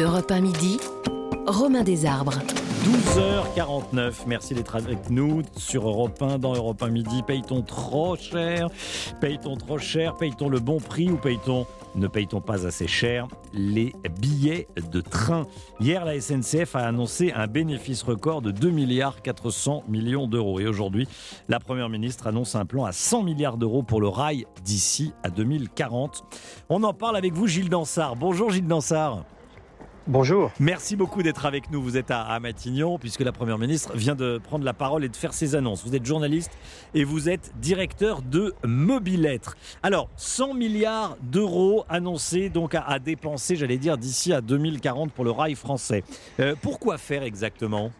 Europe 1 midi, Romain Desarbres. 12h49, merci d'être avec nous sur Europe 1, dans Europe 1 midi. Paye-t-on trop cher? Paye-t-on trop cher? Paye-t-on le bon prix ou paye-t-on ne paye-t-on pas assez cher? Les billets de train Hier, la SNCF a annoncé un bénéfice record de 2 milliards 400 millions d'euros. Et aujourd'hui, la Première ministre annonce un plan à 100 milliards d'euros pour le rail d'ici à 2040. On en parle avec vous, Gilles Dansard. Bonjour Gilles Dansard. Bonjour. Merci beaucoup d'être avec nous. Vous êtes à, Matignon, puisque la Première ministre vient de prendre la parole et de faire ses annonces. Vous êtes journaliste et vous êtes directeur de Mobilettre. Alors, 100 milliards d'euros annoncés donc à, dépenser, j'allais dire, d'ici à 2040 pour le rail français. Euh, pourquoi faire exactement?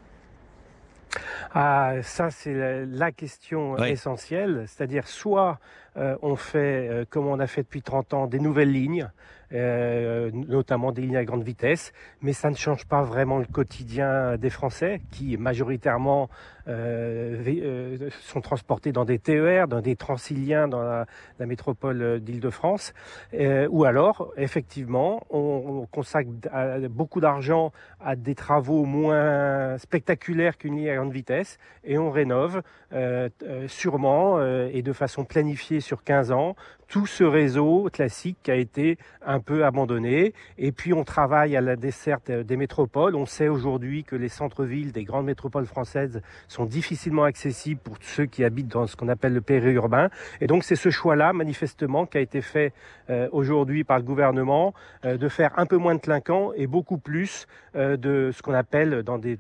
Ah, ça c'est la, question essentielle, c'est-à-dire soit euh, on fait, euh, comme on a fait depuis 30 ans, des nouvelles lignes, euh, notamment des lignes à grande vitesse, mais ça ne change pas vraiment le quotidien des Français qui majoritairement sont transportés dans des TER, dans des Transiliens, dans la, métropole d'Île-de-France, ou alors effectivement on, consacre beaucoup d'argent à des travaux moins spectaculaires qu'une ligne à grande vitesse et on rénove sûrement et de façon planifiée sur 15 ans tout ce réseau classique qui a été un peu abandonné. Et puis on travaille à la desserte des métropoles. On sait aujourd'hui que les centres-villes des grandes métropoles françaises sont difficilement accessibles pour ceux qui habitent dans ce qu'on appelle le périurbain. Et donc c'est ce choix-là, manifestement, qui a été fait euh, aujourd'hui par le gouvernement, euh, de faire un peu moins de clinquant et beaucoup plus euh, de ce qu'on appelle, dans des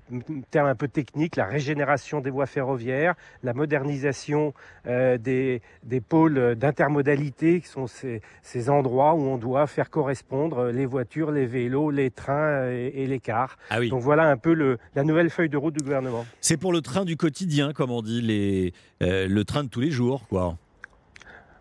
termes un peu techniques, la régénération des voies ferroviaires, la modernisation des, des pôles d'intermodalité qui sont ces, endroits où on doit faire correspondre les voitures, les vélos, les trains et, les cars. Ah Donc voilà un peu le, la nouvelle feuille de route du gouvernement. C'est pour le train du quotidien, comme on dit, les, euh, le train de tous les jours, quoi.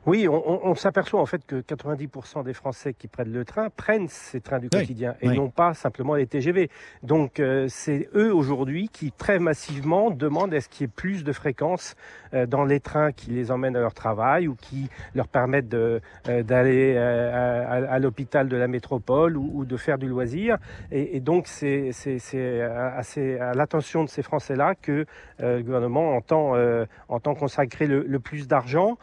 Oui, on, s'aperçoit en fait que 90% des Français qui prennent le train prennent ces trains du quotidien et non pas simplement les TGV. Donc euh, c'est eux aujourd'hui qui très massivement demandent est-ce qu'il y ait plus de fréquences euh, dans les trains qui les emmènent à leur travail ou qui leur permettent euh, d'aller à, l'hôpital de la métropole ou, de faire du loisir. Et, donc c'est à l'attention de ces Français-là que le gouvernement entend, entend consacrer le, le plus d'argent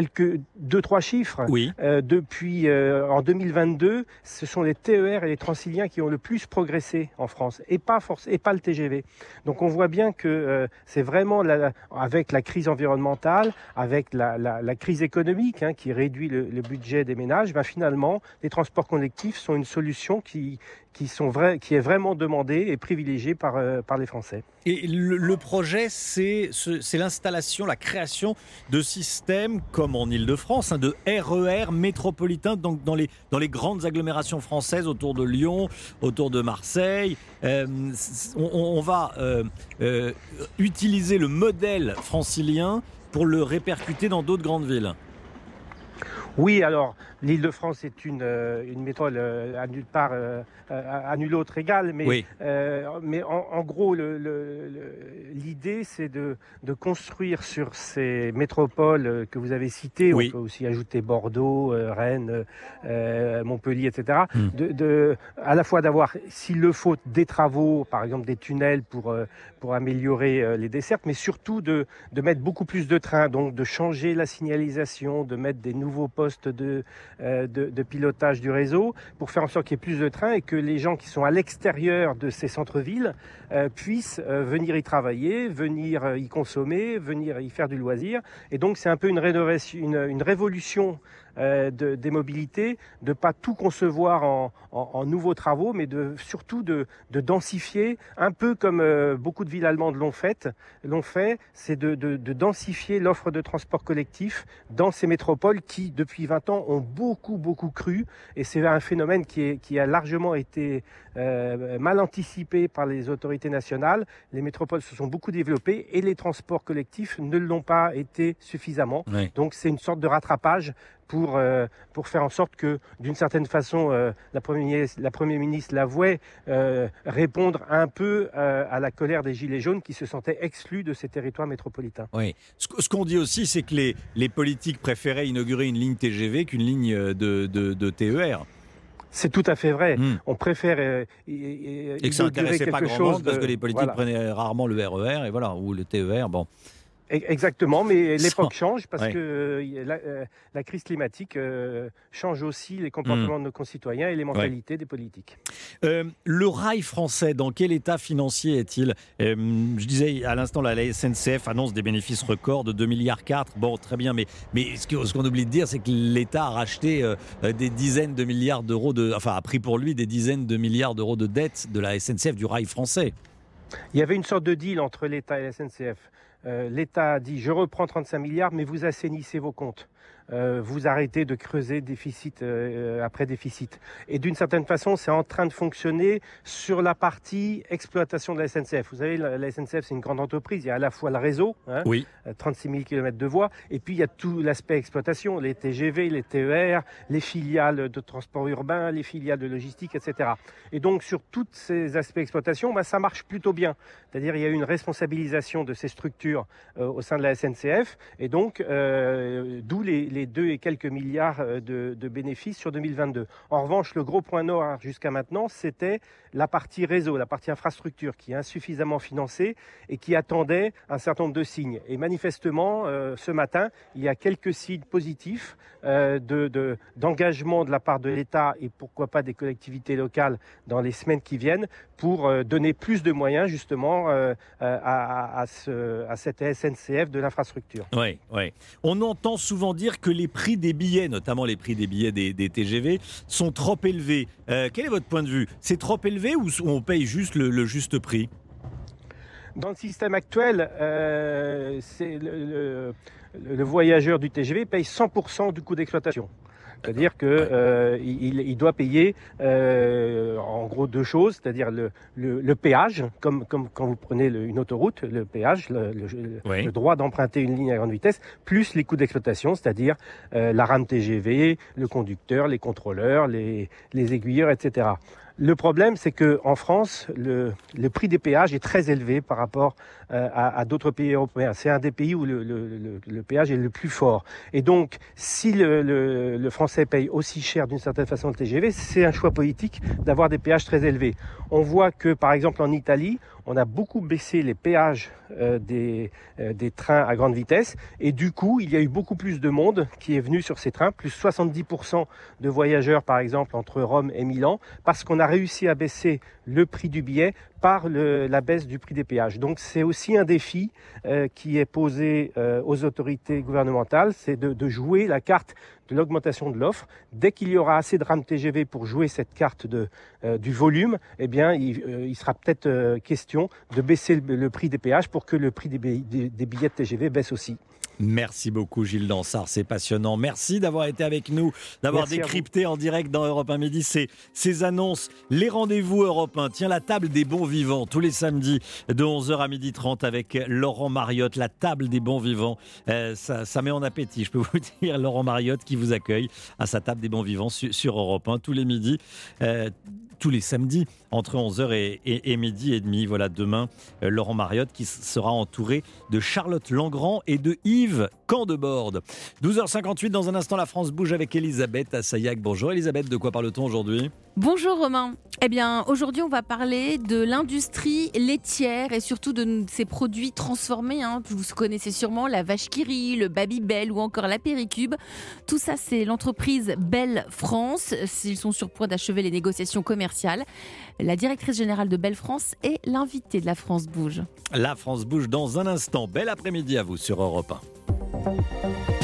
quelques deux trois chiffres. Oui. Euh, depuis euh, en 2022, ce sont les TER et les Transiliens qui ont le plus progressé en France et pas force et pas le TGV. Donc on voit bien que euh, c'est vraiment la, avec la crise environnementale, avec la, la, la crise économique hein, qui réduit le, le, budget des ménages, ben finalement les transports collectifs sont une solution qui qui, sont qui est vraiment demandé et privilégié par, euh, par les Français. Et le, projet, c'est l'installation, la création de systèmes comme en Ile-de-France, hein, de RER métropolitains donc dans, les, dans les grandes agglomérations françaises autour de Lyon, autour de Marseille. Euh, on, va euh, utiliser le modèle francilien pour le répercuter dans d'autres grandes villes. Oui, alors l'Île-de-France est une, euh, une métropole euh, à nulle part, euh, à, nulle autre égale, mais, mais en, gros, l'idée c'est de, de, construire sur ces métropoles que vous avez citées, on peut aussi ajouter Bordeaux, Rennes, Montpellier, etc., hmm. de, de, à la fois d'avoir, s'il le faut, des travaux, par exemple des tunnels pour, pour améliorer les dessertes, mais surtout de, de mettre beaucoup plus de trains, donc de changer la signalisation, de mettre des nouveaux postes de, euh, de, pilotage du réseau pour faire en sorte qu'il y ait plus de trains et que les gens qui sont à l'extérieur de ces centres-villes euh, puissent euh, venir y travailler, venir y consommer, venir y faire du loisir. Et donc c'est un peu une, rénovation, une révolution de, des mobilités, de pas tout concevoir en, nouveaux travaux, mais surtout de, de densifier, un peu comme beaucoup de villes allemandes l'ont fait, l'ont fait, c'est de, de, densifier l'offre de transport collectif dans ces métropoles qui, depuis 20 ans, ont beaucoup beaucoup cru, et c'est un phénomène qui, est, qui a largement été euh, mal anticipé par les autorités nationales. Les métropoles se sont beaucoup développées et les transports collectifs ne l'ont pas été suffisamment. Donc c'est une sorte de rattrapage pour, euh, pour faire en sorte que, d'une certaine façon, euh, la, première, la Première ministre l'avouait, euh, répondre un peu à la colère des Gilets jaunes qui se sentaient exclus de ces territoires métropolitains. Oui. Ce, qu'on dit aussi, c'est que les, les politiques préféraient inaugurer une ligne TGV qu'une ligne de, de, de TER. C'est tout à fait vrai. Hmm. On préfère euh, et que ça n'intéressait pas grand chose parce que les politiques prenaient rarement le RER e et voilà ou le TER. Bon. Exactement, mais l'époque change parce que euh, euh, la, crise climatique euh, change aussi les comportements mm. de nos concitoyens et les mentalités des politiques. le rail français, dans quel état financier est-il? Je disais à l'instant, la, SNCF annonce des bénéfices records de 2 milliards 4. Bon, très bien, mais, mais ce qu'on oublie de dire, c'est que l'État a racheté des dizaines de milliards d'euros, de, enfin a pris pour lui des dizaines de milliards d'euros de dettes de la SNCF, du rail français. Il y avait une sorte de deal entre l'État et la SNCF. Euh, L'État a dit je reprends 35 milliards, mais vous assainissez vos comptes. Euh, vous arrêtez de creuser déficit euh, après déficit. Et d'une certaine façon, c'est en train de fonctionner sur la partie exploitation de la SNCF. Vous savez, la, SNCF, c'est une grande entreprise. Il y a à la fois le réseau, hein, oui. 36 000 km de voies, et puis il y a tout l'aspect exploitation, les TGV, les TER, les filiales de transport urbain, les filiales de logistique, etc. Et donc, sur tous ces aspects exploitation, bah, ça marche plutôt bien. C'est-à-dire, il y a une responsabilisation de ces structures euh, au sein de la SNCF, et donc, d'où les les 2 et quelques milliards euh, de, bénéfices sur 2022. En revanche, le gros point noir jusqu'à maintenant, c'était la partie réseau, la partie infrastructure qui est insuffisamment financée et qui attendait un certain nombre de signes. Et manifestement, euh, ce matin, il y a quelques signes positifs euh, d'engagement de, la part de l'État et pourquoi pas des collectivités locales dans les semaines qui viennent pour donner plus de moyens justement à, à cette SNCF de l'infrastructure. Oui, oui. On entend souvent que les prix des billets, notamment les prix des billets des, TGV, sont trop élevés. Euh, quel est votre point de vue? C'est trop élevé ou on paye juste le, juste prix? Dans le système actuel, euh, c'est le, voyageur du TGV paye 100% du coût d'exploitation. C'est-à-dire qu'il euh, il, doit payer euh, en gros deux choses, c'est-à-dire le, le, péage, comme, comme quand vous prenez une autoroute, le péage, le, droit d'emprunter une ligne à grande vitesse, plus les coûts d'exploitation, c'est-à-dire euh, la rame TGV, le conducteur, les contrôleurs, les, les aiguilleurs, etc. Le problème, c'est qu'en France, le, prix des péages est très élevé par rapport euh, à, d'autres pays européens. C'est un des pays où le, péage est le plus fort. Et donc, si le, Français paye aussi cher d'une certaine façon le TGV, c'est un choix politique d'avoir des péages très élevés. On voit que, par exemple, en Italie, on a beaucoup baissé les péages euh, des, euh, des trains à grande vitesse. Et du coup, il y a eu beaucoup plus de monde qui est venu sur ces trains, plus 70% de voyageurs, par exemple, entre Rome et Milan, parce qu'on a réussi à baisser le prix du billet par la baisse du prix des péages. Donc c'est aussi un défi euh, qui est posé euh, aux autorités gouvernementales, c'est de, jouer la carte de l'augmentation de l'offre. Dès qu'il y aura assez de rames TGV pour jouer cette carte de, euh, du volume, eh bien, il, sera peut-être question de baisser le, prix des péages pour que le prix des, des billets de TGV baisse aussi. Merci beaucoup Gilles Dansard, c'est passionnant. Merci d'avoir été avec nous, d'avoir décrypté en direct dans Europe 1 Midi ces, ces annonces, les rendez-vous Europe 1. Tiens, la table des bons vivants, tous les samedis de 11h à 12h30 avec Laurent Mariotte, la table des bons vivants. Euh, ça, met en appétit, je peux vous dire, Laurent Mariotte qui vous accueille à sa table des bons vivants sur, Europe 1 tous les midis. Euh, tous les samedis entre 11h et, midi et demi. Voilà, demain, euh, Laurent Mariotte qui sera entouré de Charlotte Langrand et de Yves Candeborde. 12h58, dans un instant, la France bouge avec Elisabeth Assayag. Bonjour Elisabeth, de quoi parle-t-on aujourd'hui? Bonjour Romain. Eh bien, aujourd'hui, on va parler de l'industrie laitière et surtout de ces produits transformés. Hein. Vous connaissez sûrement la vache Kiri, le Babybel ou encore la Péricube. Tout ça, c'est l'entreprise Belle France. Ils sont sur point d'achever les négociations commerciales. La directrice générale de Belle France est l'invitée de la France Bouge. La France Bouge dans un instant. Bel après-midi à vous sur Europe 1.